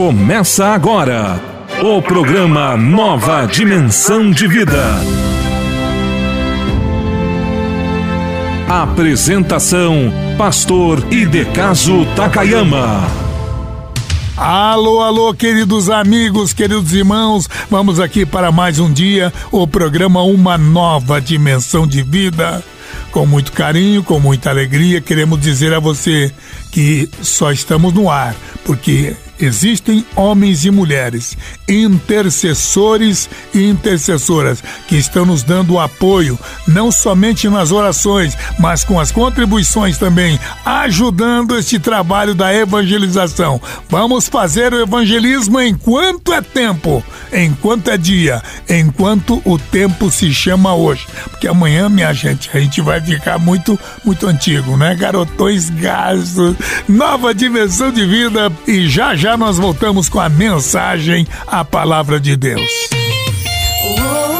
Começa agora o programa Nova Dimensão de Vida. Apresentação: Pastor Idecaso Takayama. Alô, alô, queridos amigos, queridos irmãos, vamos aqui para mais um dia, o programa Uma Nova Dimensão de Vida. Com muito carinho, com muita alegria, queremos dizer a você que só estamos no ar, porque existem homens e mulheres, intercessores e intercessoras, que estão nos dando apoio, não somente nas orações, mas com as contribuições também, ajudando este trabalho da evangelização. Vamos fazer o evangelismo enquanto é tempo, enquanto é dia, enquanto o tempo se chama hoje. Porque amanhã, minha gente, a gente vai ficar muito, muito antigo, né? Garotões gastos, nova dimensão de vida e já já já nós voltamos com a mensagem, a palavra de Deus. Uma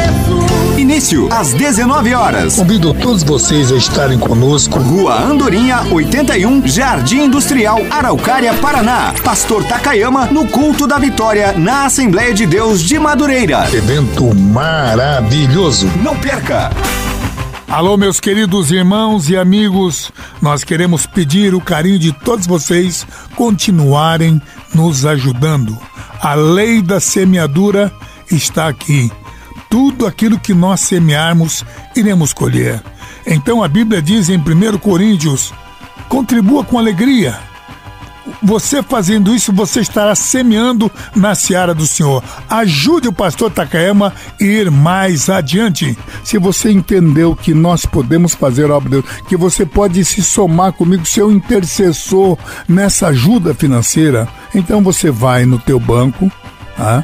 Início às 19 horas. Convido todos vocês a estarem conosco. Rua Andorinha, 81, Jardim Industrial, Araucária, Paraná. Pastor Takayama no culto da vitória na Assembleia de Deus de Madureira. Evento maravilhoso. Não perca! Alô, meus queridos irmãos e amigos, nós queremos pedir o carinho de todos vocês continuarem nos ajudando. A lei da semeadura está aqui. Tudo aquilo que nós semearmos, iremos colher. Então a Bíblia diz em 1 Coríntios: contribua com alegria. Você fazendo isso, você estará semeando na seara do Senhor. Ajude o pastor Takayama a ir mais adiante. Se você entendeu que nós podemos fazer a obra de Deus, que você pode se somar comigo, seu intercessor nessa ajuda financeira, então você vai no teu banco, ah,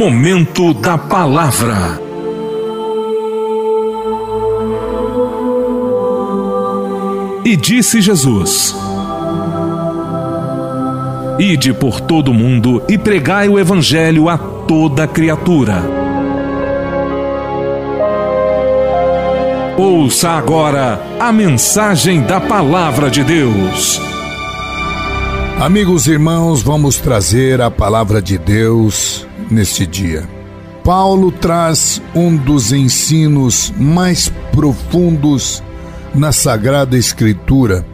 Momento da Palavra. E disse Jesus: Ide por todo o mundo e pregai o Evangelho a toda criatura. Ouça agora a mensagem da Palavra de Deus. Amigos e irmãos, vamos trazer a palavra de Deus neste dia. Paulo traz um dos ensinos mais profundos na Sagrada Escritura.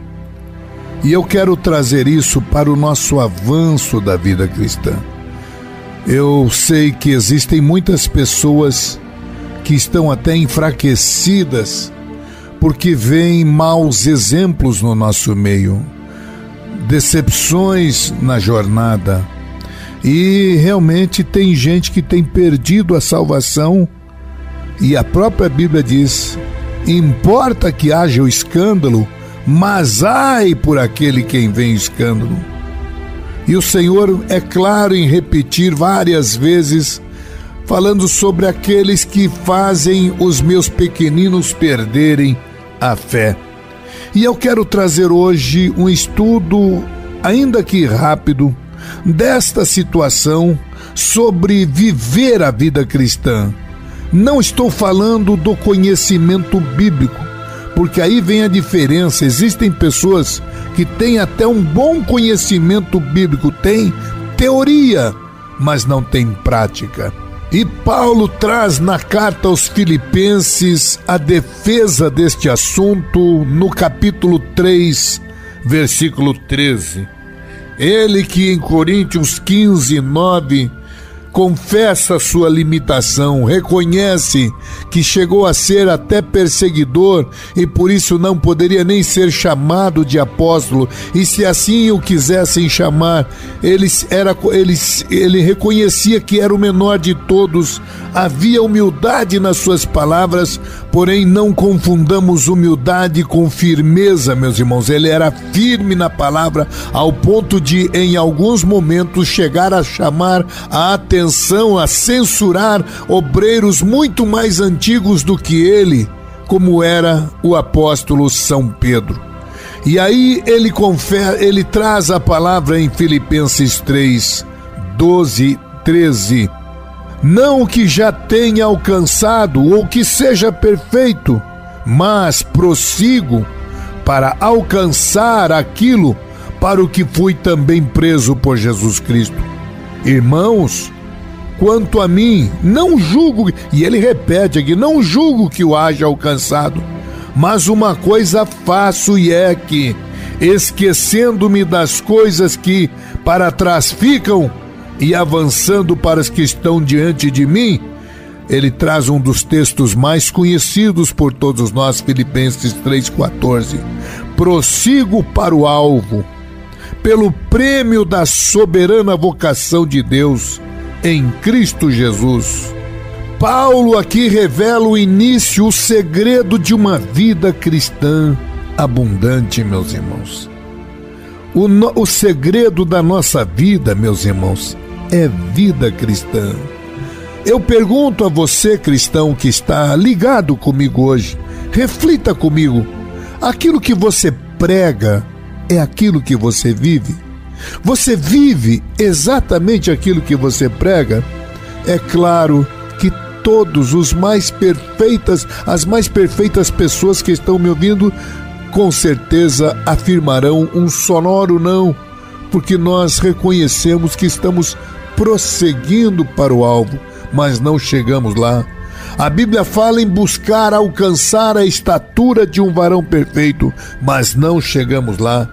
E eu quero trazer isso para o nosso avanço da vida cristã. Eu sei que existem muitas pessoas que estão até enfraquecidas porque veem maus exemplos no nosso meio, decepções na jornada. E realmente tem gente que tem perdido a salvação, e a própria Bíblia diz: importa que haja o escândalo, mas ai por aquele quem vem escândalo. E o Senhor é claro em repetir várias vezes, falando sobre aqueles que fazem os meus pequeninos perderem a fé. E eu quero trazer hoje um estudo, ainda que rápido, desta situação sobre viver a vida cristã. Não estou falando do conhecimento bíblico, porque aí vem a diferença. Existem pessoas que têm até um bom conhecimento bíblico, têm teoria, mas não têm prática. E Paulo traz na carta aos Filipenses a defesa deste assunto no capítulo 3, versículo 13. Ele que em Coríntios 15, 9 confessa sua limitação, reconhece que chegou a ser até perseguidor e por isso não poderia nem ser chamado de apóstolo. E se assim o quisessem chamar, ele, era, ele, ele reconhecia que era o menor de todos, havia humildade nas suas palavras, porém não confundamos humildade com firmeza, meus irmãos. Ele era firme na palavra ao ponto de, em alguns momentos, chegar a chamar a atenção atenção a censurar obreiros muito mais antigos do que ele, como era o apóstolo São Pedro. E aí ele confere, ele traz a palavra em Filipenses 3, 12, 13. Não o que já tenha alcançado ou que seja perfeito, mas prossigo para alcançar aquilo para o que fui também preso por Jesus Cristo. Irmãos, Quanto a mim, não julgo, e ele repete aqui: não julgo que o haja alcançado, mas uma coisa faço e é que, esquecendo-me das coisas que para trás ficam e avançando para as que estão diante de mim, ele traz um dos textos mais conhecidos por todos nós, Filipenses 3,14. Prossigo para o alvo, pelo prêmio da soberana vocação de Deus em Cristo Jesus. Paulo aqui revela o início, o segredo de uma vida cristã abundante, meus irmãos. O, no, o segredo da nossa vida, meus irmãos, é vida cristã. Eu pergunto a você, cristão, que está ligado comigo hoje, reflita comigo: aquilo que você prega é aquilo que você vive? Você vive exatamente aquilo que você prega? É claro que todos os mais perfeitas, as mais perfeitas pessoas que estão me ouvindo, com certeza afirmarão um sonoro não, porque nós reconhecemos que estamos prosseguindo para o alvo, mas não chegamos lá. A Bíblia fala em buscar alcançar a estatura de um varão perfeito, mas não chegamos lá.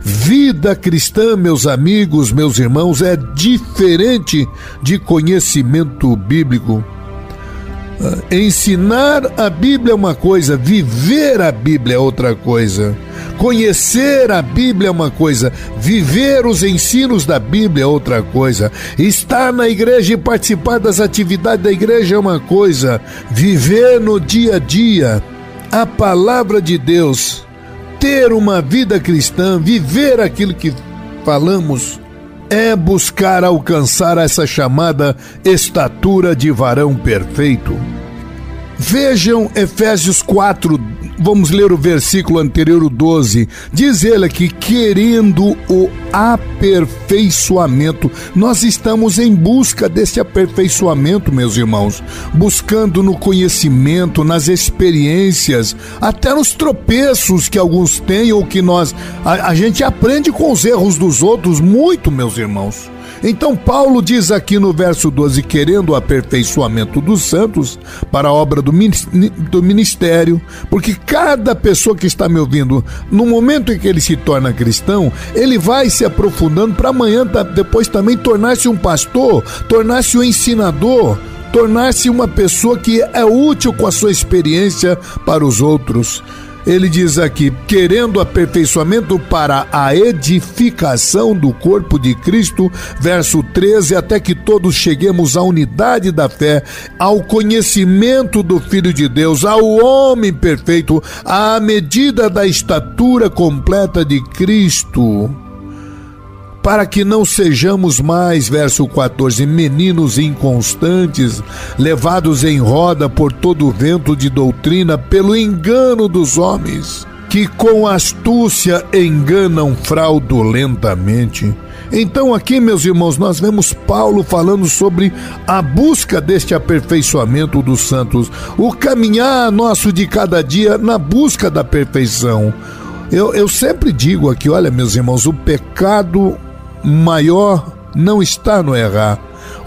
Vida cristã, meus amigos, meus irmãos, é diferente de conhecimento bíblico. Uh, ensinar a Bíblia é uma coisa, viver a Bíblia é outra coisa. Conhecer a Bíblia é uma coisa, viver os ensinos da Bíblia é outra coisa. Estar na igreja e participar das atividades da igreja é uma coisa, viver no dia a dia a palavra de Deus ter uma vida cristã, viver aquilo que falamos, é buscar alcançar essa chamada estatura de varão perfeito. Vejam Efésios 4, vamos ler o versículo anterior, o 12. Diz ele aqui, querendo o aperfeiçoamento. Nós estamos em busca desse aperfeiçoamento, meus irmãos. Buscando no conhecimento, nas experiências, até nos tropeços que alguns têm ou que nós. A, a gente aprende com os erros dos outros muito, meus irmãos. Então, Paulo diz aqui no verso 12: querendo o aperfeiçoamento dos santos para a obra do ministério, porque cada pessoa que está me ouvindo, no momento em que ele se torna cristão, ele vai se aprofundando para amanhã, depois também tornar-se um pastor, tornar-se um ensinador, tornar-se uma pessoa que é útil com a sua experiência para os outros. Ele diz aqui: querendo aperfeiçoamento para a edificação do corpo de Cristo, verso 13, até que todos cheguemos à unidade da fé, ao conhecimento do Filho de Deus, ao homem perfeito, à medida da estatura completa de Cristo para que não sejamos mais, verso 14, meninos inconstantes, levados em roda por todo o vento de doutrina, pelo engano dos homens, que com astúcia enganam fraudulentamente. Então, aqui, meus irmãos, nós vemos Paulo falando sobre a busca deste aperfeiçoamento dos santos, o caminhar nosso de cada dia na busca da perfeição. Eu, eu sempre digo aqui, olha, meus irmãos, o pecado maior não está no errar,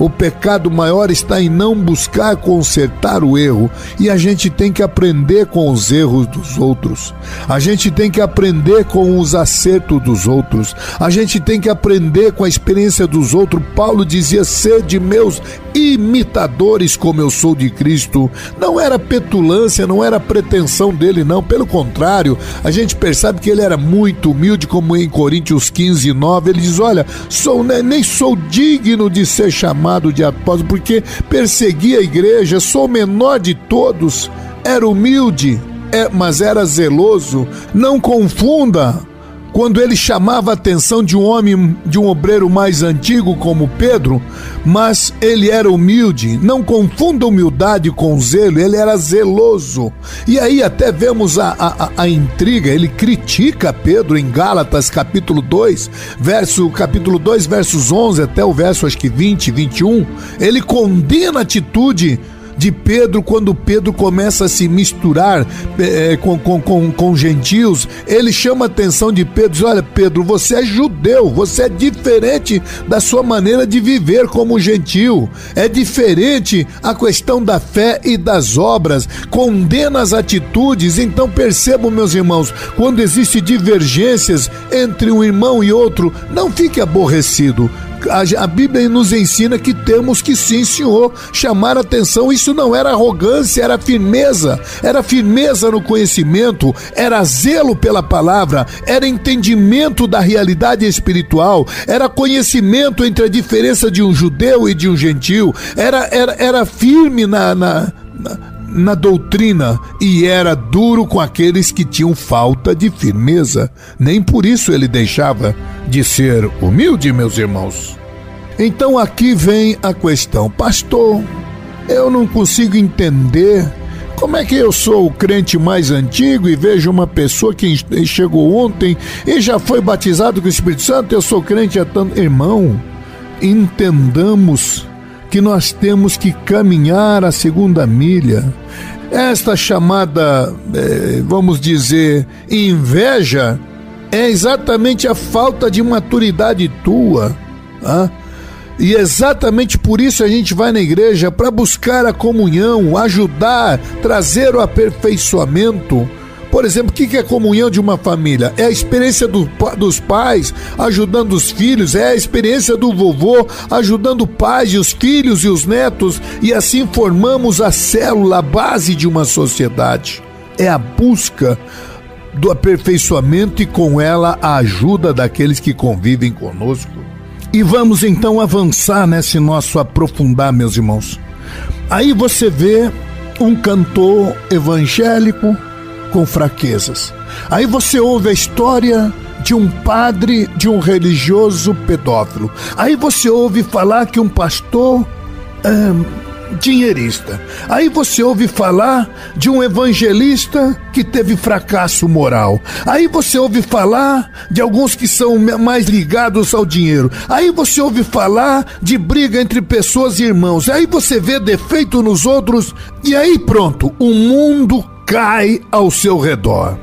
o pecado maior está em não buscar consertar o erro. E a gente tem que aprender com os erros dos outros. A gente tem que aprender com os acertos dos outros. A gente tem que aprender com a experiência dos outros. Paulo dizia: sede meus imitadores, como eu sou de Cristo. Não era petulância, não era pretensão dele, não. Pelo contrário, a gente percebe que ele era muito humilde, como em Coríntios 15, 9. Ele diz: Olha, sou, nem sou digno de ser chamado de apóstolo porque perseguia a igreja, sou o menor de todos, era humilde, é, mas era zeloso. Não confunda quando ele chamava a atenção de um homem, de um obreiro mais antigo como Pedro, mas ele era humilde. Não confunda humildade com zelo, ele era zeloso. E aí até vemos a, a, a intriga, ele critica Pedro em Gálatas capítulo 2, verso, capítulo 2, versos 11 até o verso acho que 20, 21. Ele condena a atitude de Pedro quando Pedro começa a se misturar é, com, com, com, com gentios. Ele chama a atenção de Pedro diz: Olha, Pedro, você é judeu, você é diferente da sua maneira de viver como gentil. É diferente a questão da fé e das obras. Condena as atitudes. Então percebam, meus irmãos, quando existe divergências entre um irmão e outro, não fique aborrecido a, a Bíblia nos ensina que temos que sim, Senhor, chamar atenção. Isso não era arrogância, era firmeza, era firmeza no conhecimento, era zelo pela palavra, era entendimento da realidade espiritual, era conhecimento entre a diferença de um judeu e de um gentil, era, era, era firme na, na, na na doutrina e era duro com aqueles que tinham falta de firmeza. Nem por isso ele deixava de ser humilde, meus irmãos. Então aqui vem a questão, pastor. Eu não consigo entender como é que eu sou o crente mais antigo e vejo uma pessoa que chegou ontem e já foi batizado com o Espírito Santo? Eu sou crente há tanto. Irmão, entendamos que nós temos que caminhar a segunda milha. Esta chamada, eh, vamos dizer, inveja, é exatamente a falta de maturidade tua. Ah? E exatamente por isso a gente vai na igreja para buscar a comunhão, ajudar, trazer o aperfeiçoamento por exemplo, o que é comunhão de uma família? É a experiência do, dos pais ajudando os filhos, é a experiência do vovô ajudando o pai e os filhos e os netos, e assim formamos a célula, a base de uma sociedade. É a busca do aperfeiçoamento e com ela a ajuda daqueles que convivem conosco. E vamos então avançar nesse nosso aprofundar, meus irmãos. Aí você vê um cantor evangélico com fraquezas. Aí você ouve a história de um padre, de um religioso pedófilo. Aí você ouve falar que um pastor é, dinheirista. Aí você ouve falar de um evangelista que teve fracasso moral. Aí você ouve falar de alguns que são mais ligados ao dinheiro. Aí você ouve falar de briga entre pessoas e irmãos. Aí você vê defeito nos outros e aí pronto, o mundo cai ao seu redor.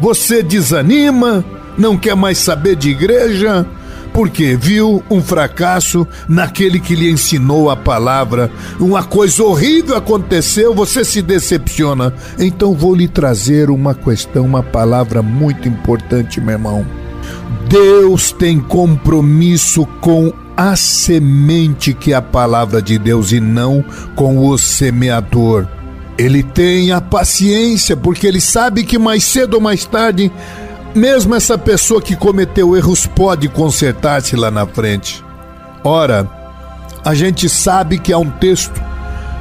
Você desanima, não quer mais saber de igreja, porque viu um fracasso naquele que lhe ensinou a palavra. Uma coisa horrível aconteceu, você se decepciona. Então vou lhe trazer uma questão, uma palavra muito importante, meu irmão. Deus tem compromisso com a semente que é a palavra de Deus e não com o semeador. Ele tem a paciência, porque ele sabe que mais cedo ou mais tarde, mesmo essa pessoa que cometeu erros pode consertar-se lá na frente. Ora, a gente sabe que há um texto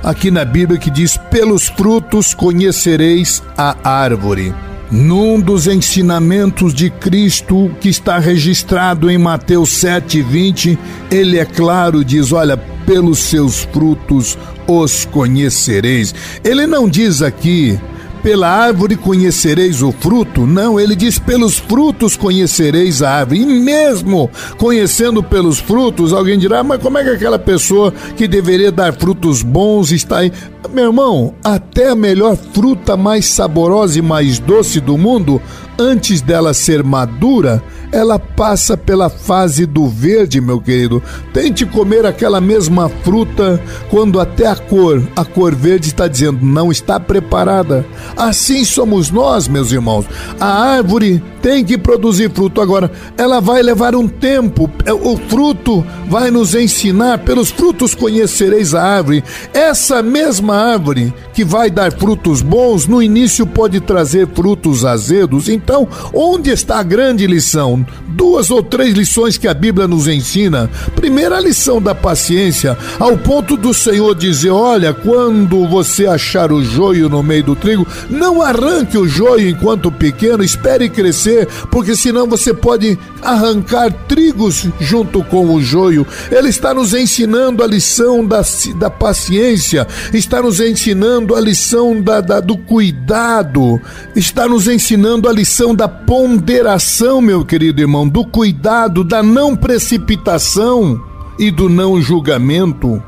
aqui na Bíblia que diz: Pelos frutos conhecereis a árvore. Num dos ensinamentos de Cristo que está registrado em Mateus 7:20, ele é claro, diz: Olha, pelos seus frutos os conhecereis. Ele não diz aqui pela árvore conhecereis o fruto. Não, ele diz: pelos frutos conhecereis a árvore. E mesmo conhecendo pelos frutos, alguém dirá: mas como é que aquela pessoa que deveria dar frutos bons está aí? Meu irmão, até a melhor fruta mais saborosa e mais doce do mundo, antes dela ser madura, ela passa pela fase do verde, meu querido. Tente comer aquela mesma fruta quando até a cor, a cor verde está dizendo não está preparada. Assim somos nós, meus irmãos. A árvore tem que produzir fruto agora. Ela vai levar um tempo. É, o fruto vai nos ensinar, pelos frutos conhecereis a árvore. Essa mesma árvore que vai dar frutos bons, no início pode trazer frutos azedos. Então, onde está a grande lição? Duas ou três lições que a Bíblia nos ensina. Primeira, lição da paciência, ao ponto do Senhor dizer: Olha, quando você achar o joio no meio do trigo, não arranque o joio enquanto pequeno, espere crescer, porque senão você pode arrancar trigos junto com o joio. Ele está nos ensinando a lição da, da paciência, está nos ensinando a lição da, da, do cuidado, está nos ensinando a lição da ponderação, meu querido irmão, do cuidado, da não precipitação e do não julgamento.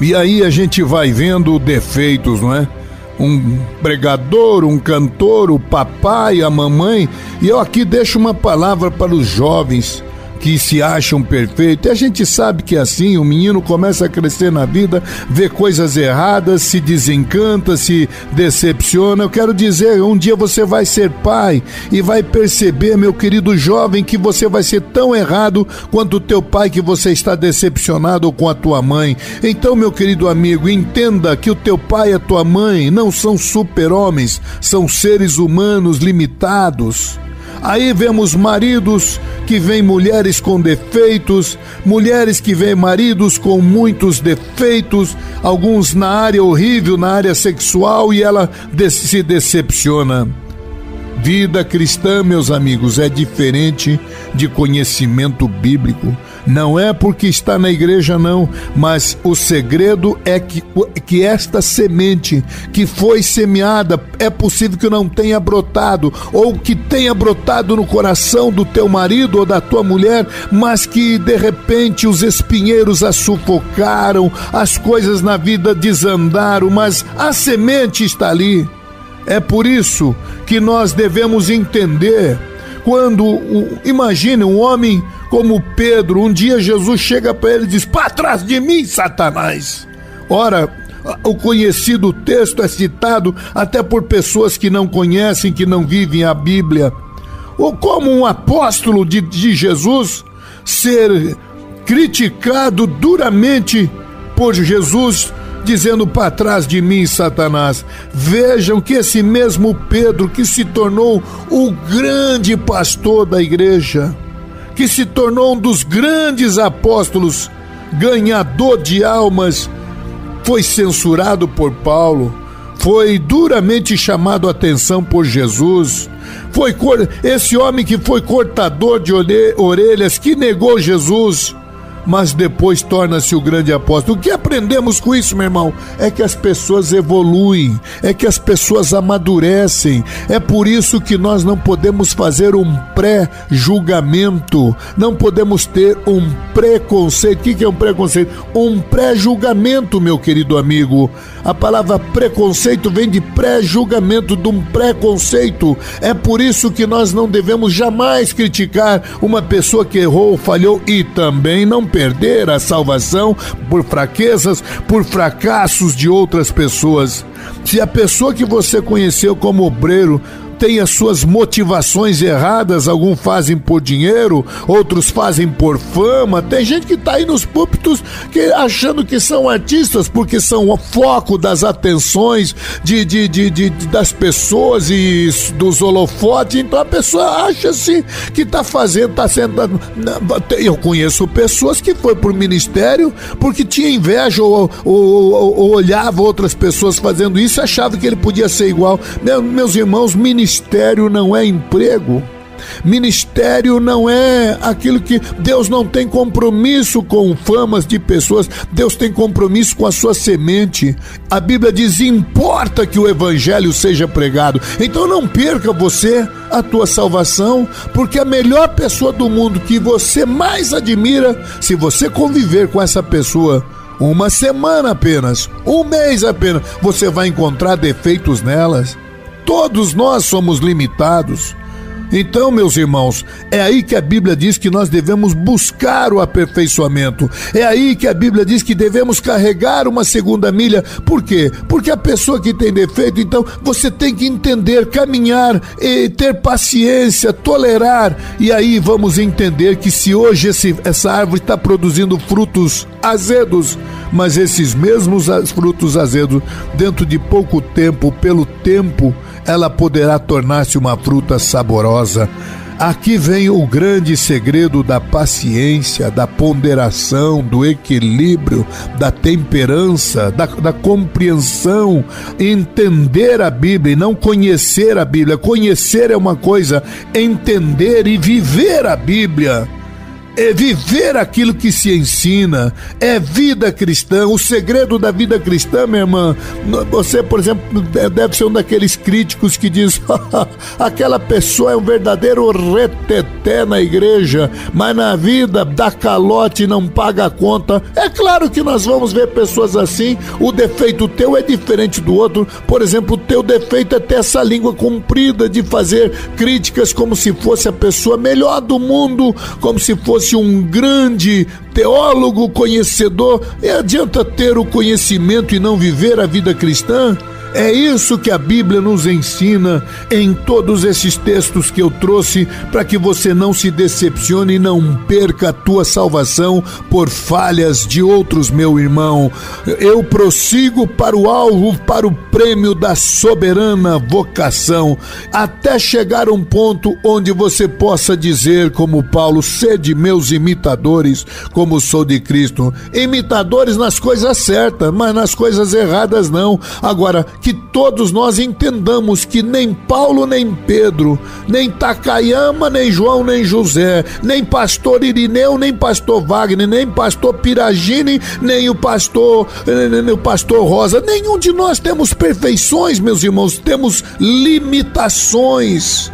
E aí a gente vai vendo defeitos, não é? um pregador, um cantor, o papai, a mamãe. E eu aqui deixo uma palavra para os jovens que se acham perfeitos. E a gente sabe que é assim, o menino começa a crescer na vida, vê coisas erradas, se desencanta, se decepciona. Eu quero dizer, um dia você vai ser pai e vai perceber, meu querido jovem, que você vai ser tão errado quanto o teu pai que você está decepcionado com a tua mãe. Então, meu querido amigo, entenda que o teu pai e a tua mãe não são super-homens, são seres humanos limitados. Aí vemos maridos que veem mulheres com defeitos, mulheres que veem maridos com muitos defeitos, alguns na área horrível, na área sexual, e ela se decepciona. Vida cristã, meus amigos, é diferente de conhecimento bíblico. Não é porque está na igreja, não, mas o segredo é que, que esta semente que foi semeada é possível que não tenha brotado, ou que tenha brotado no coração do teu marido ou da tua mulher, mas que de repente os espinheiros a sufocaram, as coisas na vida desandaram, mas a semente está ali. É por isso que nós devemos entender quando, imagine um homem como Pedro, um dia Jesus chega para ele e diz: Para trás de mim, Satanás. Ora, o conhecido texto é citado até por pessoas que não conhecem, que não vivem a Bíblia. Ou como um apóstolo de, de Jesus ser criticado duramente por Jesus dizendo para trás de mim, Satanás. Vejam que esse mesmo Pedro, que se tornou o grande pastor da igreja, que se tornou um dos grandes apóstolos, ganhador de almas, foi censurado por Paulo, foi duramente chamado a atenção por Jesus. Foi esse homem que foi cortador de orelhas, que negou Jesus, mas depois torna-se o grande apóstolo. O que aprendemos com isso, meu irmão? É que as pessoas evoluem, é que as pessoas amadurecem. É por isso que nós não podemos fazer um pré-julgamento, não podemos ter um preconceito. O que é um preconceito? Um pré-julgamento, meu querido amigo. A palavra preconceito vem de pré-julgamento, de um preconceito. É por isso que nós não devemos jamais criticar uma pessoa que errou, falhou e também não perder a salvação por fraquezas, por fracassos de outras pessoas. Se a pessoa que você conheceu como obreiro tem as suas motivações erradas, alguns fazem por dinheiro, outros fazem por fama. Tem gente que está aí nos púlpitos que, achando que são artistas porque são o foco das atenções de, de, de, de das pessoas e dos holofotes. Então a pessoa acha-se que está fazendo, está sendo. Eu conheço pessoas que foi por ministério porque tinha inveja ou, ou, ou, ou olhava outras pessoas fazendo isso e achava que ele podia ser igual. Meu, meus irmãos, ministério Ministério não é emprego. Ministério não é aquilo que Deus não tem compromisso com famas de pessoas, Deus tem compromisso com a sua semente. A Bíblia diz: importa que o evangelho seja pregado. Então não perca você a tua salvação, porque a melhor pessoa do mundo que você mais admira, se você conviver com essa pessoa, uma semana apenas, um mês apenas, você vai encontrar defeitos nelas. Todos nós somos limitados. Então, meus irmãos, é aí que a Bíblia diz que nós devemos buscar o aperfeiçoamento. É aí que a Bíblia diz que devemos carregar uma segunda milha. Por quê? Porque a pessoa que tem defeito, então você tem que entender, caminhar, e ter paciência, tolerar. E aí vamos entender que se hoje esse, essa árvore está produzindo frutos azedos, mas esses mesmos frutos azedos, dentro de pouco tempo, pelo tempo, ela poderá tornar-se uma fruta saborosa. Aqui vem o grande segredo da paciência, da ponderação, do equilíbrio, da temperança, da, da, compreensão, entender a Bíblia e não conhecer a Bíblia. Conhecer é uma coisa, entender e viver a Bíblia é viver aquilo que se ensina, é vida cristã. O segredo da vida cristã, minha irmã, você, por exemplo, deve ser um daqueles críticos que diz: aquela pessoa é um verdadeiro reteté na igreja, mas na vida dá calote e não paga a conta. É claro que nós vamos ver pessoas assim. O defeito teu é diferente do outro. Por exemplo, o teu defeito é ter essa língua comprida de fazer críticas como se fosse a pessoa melhor do mundo, como se fosse fosse um grande teólogo conhecedor, e adianta ter o conhecimento e não viver a vida cristã? É isso que a Bíblia nos ensina em todos esses textos que eu trouxe para que você não se decepcione e não perca a tua salvação por falhas de outros, meu irmão. Eu prossigo para o alvo, para o prêmio da soberana vocação, até chegar um ponto onde você possa dizer, como Paulo, sede meus imitadores, como sou de Cristo. Imitadores nas coisas certas, mas nas coisas erradas não. Agora, que todos nós entendamos que nem Paulo, nem Pedro, nem Takayama, nem João, nem José, nem pastor Irineu, nem pastor Wagner, nem pastor Piragini, nem o pastor, nem o pastor Rosa, nenhum de nós temos perfeições, meus irmãos, temos limitações.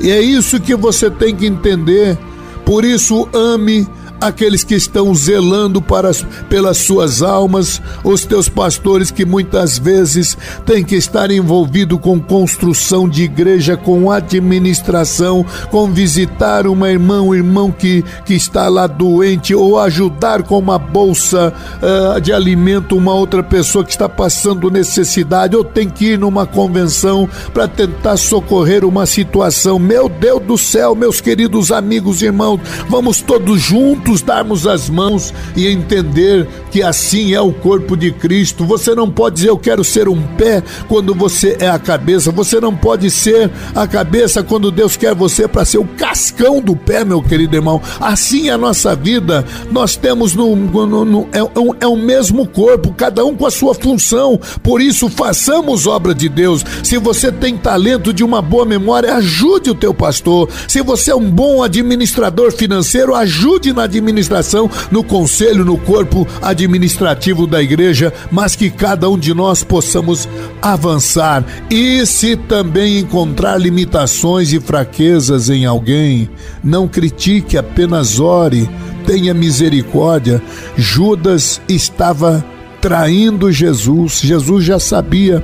E é isso que você tem que entender. Por isso, ame aqueles que estão zelando para, pelas suas almas, os teus pastores que muitas vezes têm que estar envolvido com construção de igreja, com administração, com visitar uma irmã, um irmão que, que está lá doente, ou ajudar com uma bolsa uh, de alimento uma outra pessoa que está passando necessidade, ou tem que ir numa convenção para tentar socorrer uma situação. Meu Deus do céu, meus queridos amigos e irmãos, vamos todos juntos juntos darmos as mãos e entender que assim é o corpo de Cristo. Você não pode dizer eu quero ser um pé quando você é a cabeça. Você não pode ser a cabeça quando Deus quer você para ser o cascão do pé, meu querido irmão. Assim é a nossa vida. Nós temos no, no, no é, é, o mesmo corpo, cada um com a sua função. Por isso façamos obra de Deus. Se você tem talento de uma boa memória, ajude o teu pastor. Se você é um bom administrador financeiro, ajude na administração administração, no conselho, no corpo administrativo da igreja, mas que cada um de nós possamos avançar. E se também encontrar limitações e fraquezas em alguém, não critique, apenas ore, tenha misericórdia. Judas estava traindo Jesus, Jesus já sabia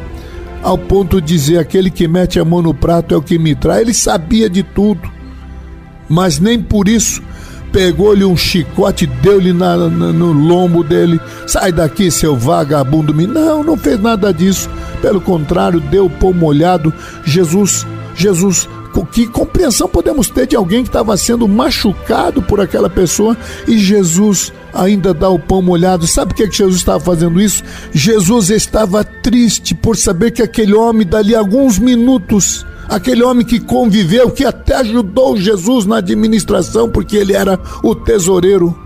ao ponto de dizer: aquele que mete a mão no prato é o que me trai. Ele sabia de tudo, mas nem por isso pegou-lhe um chicote, deu-lhe no lombo dele. Sai daqui, seu vagabundo. Não, não fez nada disso. Pelo contrário, deu o pão molhado. Jesus, Jesus que compreensão podemos ter de alguém que estava sendo machucado por aquela pessoa e Jesus ainda dá o pão molhado? Sabe por que Jesus estava fazendo isso? Jesus estava triste por saber que aquele homem, dali a alguns minutos, aquele homem que conviveu, que até ajudou Jesus na administração, porque ele era o tesoureiro,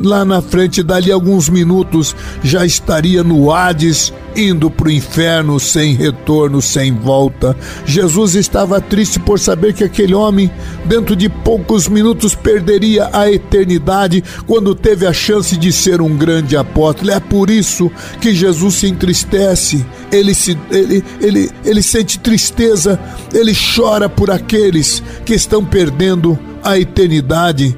lá na frente, dali alguns minutos, já estaria no Hades, indo para o inferno sem retorno, sem volta. Jesus estava triste por saber que aquele homem, dentro de poucos minutos, perderia a eternidade quando teve a chance de ser um grande apóstolo. É por isso que Jesus se entristece, ele, se, ele, ele, ele sente tristeza, ele chora por aqueles que estão perdendo a eternidade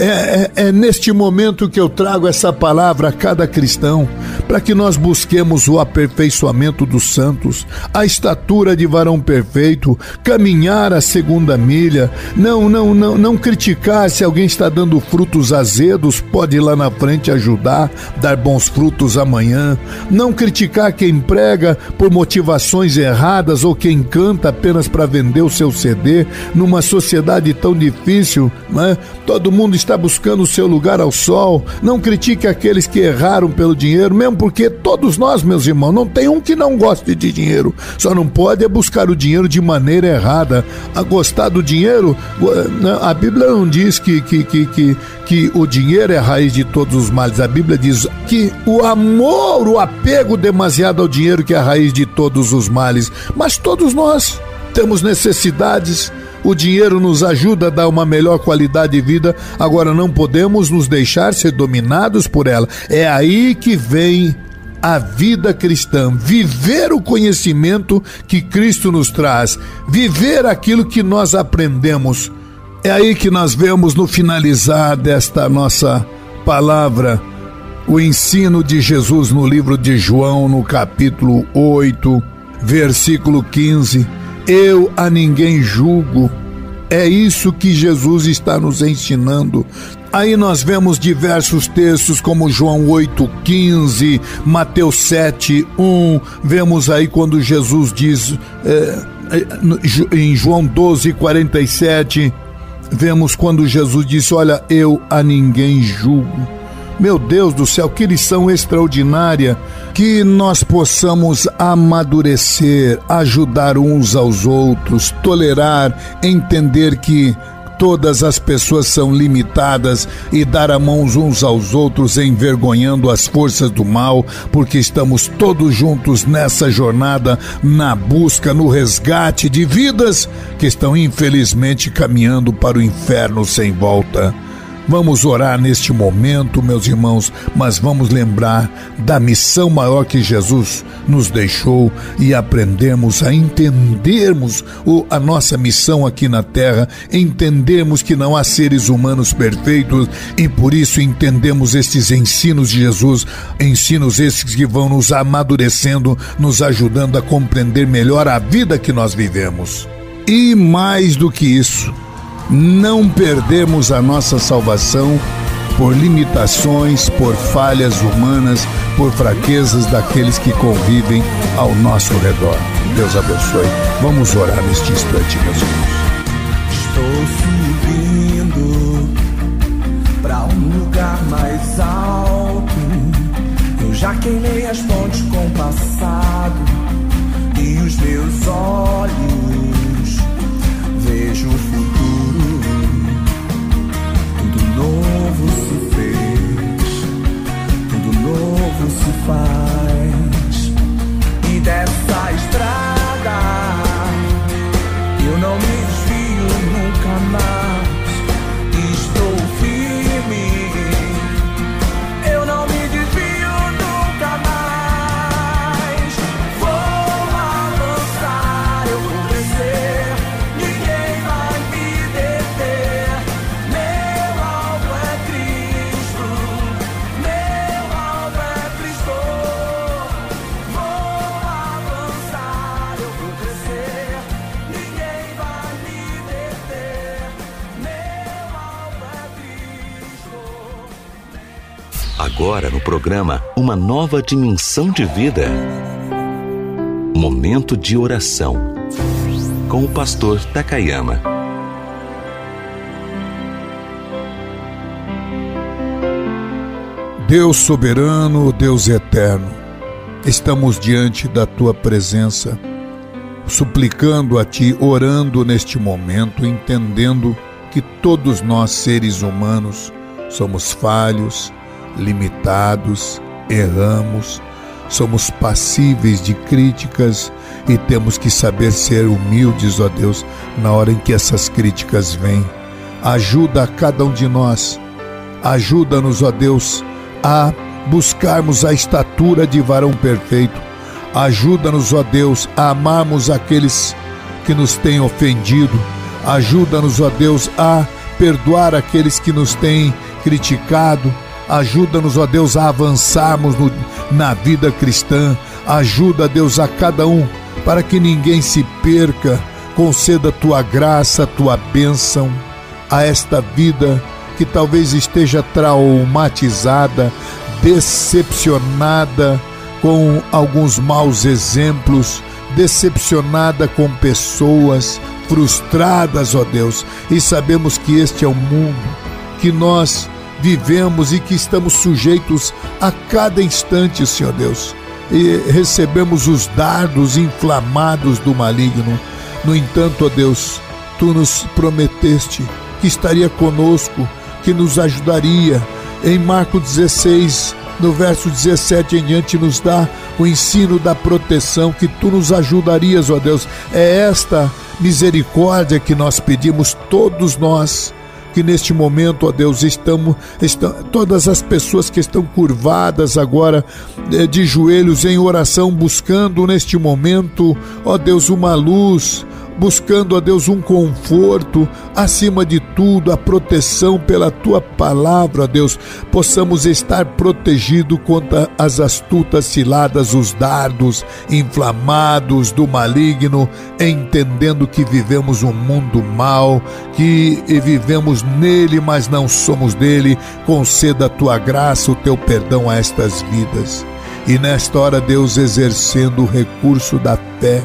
é, é, é, neste momento que eu trago essa palavra a cada cristão, para que nós busquemos o aperfeiçoamento dos santos, a estatura de varão perfeito, caminhar a segunda milha, não, não, não, não criticar se alguém está dando frutos azedos, pode ir lá na frente ajudar, dar bons frutos amanhã, não criticar quem prega por motivações erradas ou quem canta apenas para vender o seu CD, numa sociedade tão difícil, né? Todo mundo está está buscando o seu lugar ao sol. Não critique aqueles que erraram pelo dinheiro, mesmo porque todos nós, meus irmãos, não tem um que não goste de dinheiro. Só não pode é buscar o dinheiro de maneira errada. A gostar do dinheiro, né, a Bíblia não diz que, que, que, que, que o dinheiro é a raiz de todos os males. A Bíblia diz que o amor, o apego demasiado ao dinheiro que é a raiz de todos os males. Mas todos nós temos necessidades o dinheiro nos ajuda a dar uma melhor qualidade de vida, agora não podemos nos deixar ser dominados por ela. É aí que vem a vida cristã, viver o conhecimento que Cristo nos traz, viver aquilo que nós aprendemos. É aí que nós vemos no finalizar desta nossa palavra o ensino de Jesus no livro de João, no capítulo 8, versículo 15 eu a ninguém julgo. É isso que Jesus está nos ensinando. Aí nós vemos diversos textos como João 8,15, Mateus 7,1. Vemos aí quando Jesus diz é, é em João 12,47. Vemos quando Jesus disse: Olha, eu a ninguém julgo. Meu Deus do céu, que lição extraordinária! Que nós possamos amadurecer, ajudar uns aos outros, tolerar, entender que todas as pessoas são limitadas e dar a mãos uns aos outros envergonhando as forças do mal, porque estamos todos juntos nessa jornada, na busca, no resgate de vidas que estão infelizmente caminhando para o inferno sem volta. Vamos orar neste momento, meus irmãos, mas vamos lembrar da missão maior que Jesus nos deixou e aprendemos a entendermos o, a nossa missão aqui na terra, entendermos que não há seres humanos perfeitos e por isso entendemos estes ensinos de Jesus, ensinos esses que vão nos amadurecendo, nos ajudando a compreender melhor a vida que nós vivemos. E mais do que isso, não perdemos a nossa salvação por limitações, por falhas humanas, por fraquezas daqueles que convivem ao nosso redor. Deus abençoe. Vamos orar neste instante, meus irmãos. Estou subindo para um lugar mais alto. Eu já queimei as pontes com o passado e os meus olhos se faz. E dessa estrada programa Uma Nova Dimensão de Vida. Momento de oração. Com o pastor Takayama. Deus soberano, Deus eterno, estamos diante da tua presença, suplicando a ti, orando neste momento, entendendo que todos nós, seres humanos, somos falhos, limitados, erramos, somos passíveis de críticas e temos que saber ser humildes, ó Deus, na hora em que essas críticas vêm. Ajuda a cada um de nós, ajuda-nos, ó Deus, a buscarmos a estatura de varão perfeito. Ajuda-nos, ó Deus, a amarmos aqueles que nos têm ofendido. Ajuda-nos, ó Deus, a perdoar aqueles que nos têm criticado. Ajuda-nos, ó Deus, a avançarmos no, na vida cristã. Ajuda, Deus, a cada um, para que ninguém se perca. Conceda tua graça, tua bênção a esta vida que talvez esteja traumatizada, decepcionada com alguns maus exemplos, decepcionada com pessoas, frustradas, ó Deus, e sabemos que este é o mundo que nós vivemos e que estamos sujeitos a cada instante, Senhor Deus. E recebemos os dardos inflamados do maligno. No entanto, ó Deus, tu nos prometeste que estaria conosco, que nos ajudaria. Em Marcos 16, no verso 17 em diante, nos dá o ensino da proteção, que tu nos ajudarias, ó Deus. É esta misericórdia que nós pedimos, todos nós que neste momento, ó Deus, estamos, estão, todas as pessoas que estão curvadas agora eh, de joelhos em oração, buscando neste momento, ó Deus, uma luz, buscando a Deus um conforto, acima de tudo, a proteção pela tua palavra, Deus, possamos estar protegidos contra as astutas ciladas, os dardos inflamados do maligno, entendendo que vivemos um mundo mau, que vivemos nele, mas não somos dele. Conceda a tua graça, o teu perdão a estas vidas. E nesta hora, Deus, exercendo o recurso da fé,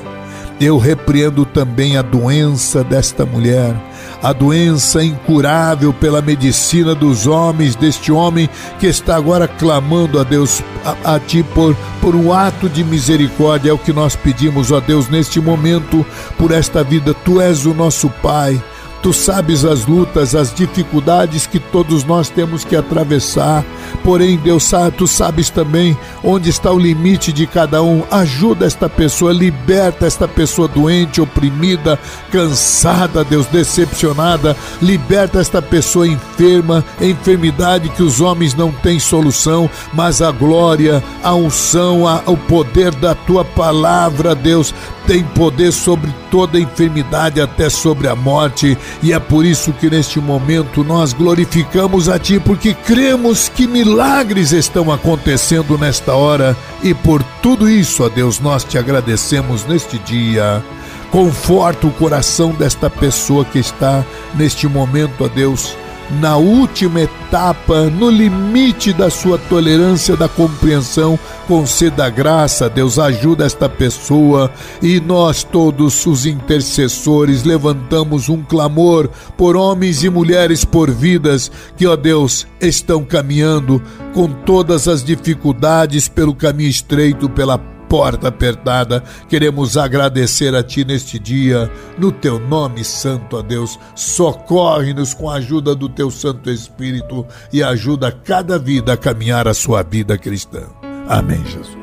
eu repreendo também a doença desta mulher, a doença incurável pela medicina dos homens, deste homem que está agora clamando a Deus, a, a Ti, por, por um ato de misericórdia. É o que nós pedimos, ó Deus, neste momento, por esta vida. Tu és o nosso Pai. Tu sabes as lutas, as dificuldades que todos nós temos que atravessar. Porém, Deus, tu sabes também onde está o limite de cada um. Ajuda esta pessoa, liberta esta pessoa doente, oprimida, cansada, Deus, decepcionada. Liberta esta pessoa enferma, enfermidade que os homens não têm solução, mas a glória, a unção, a, o poder da tua palavra, Deus, tem poder sobre toda enfermidade, até sobre a morte. E é por isso que neste momento nós glorificamos a Ti, porque cremos que milagres estão acontecendo nesta hora. E por tudo isso, ó Deus, nós te agradecemos neste dia. Conforta o coração desta pessoa que está neste momento, ó Deus na última etapa, no limite da sua tolerância, da compreensão, conceda graça, Deus ajuda esta pessoa e nós todos os intercessores levantamos um clamor por homens e mulheres por vidas que, ó Deus, estão caminhando com todas as dificuldades pelo caminho estreito, pela porta apertada. Queremos agradecer a Ti neste dia, no Teu nome santo, ó Deus. Socorre-nos com a ajuda do Teu Santo Espírito e ajuda cada vida a caminhar a sua vida cristã. Amém, Jesus.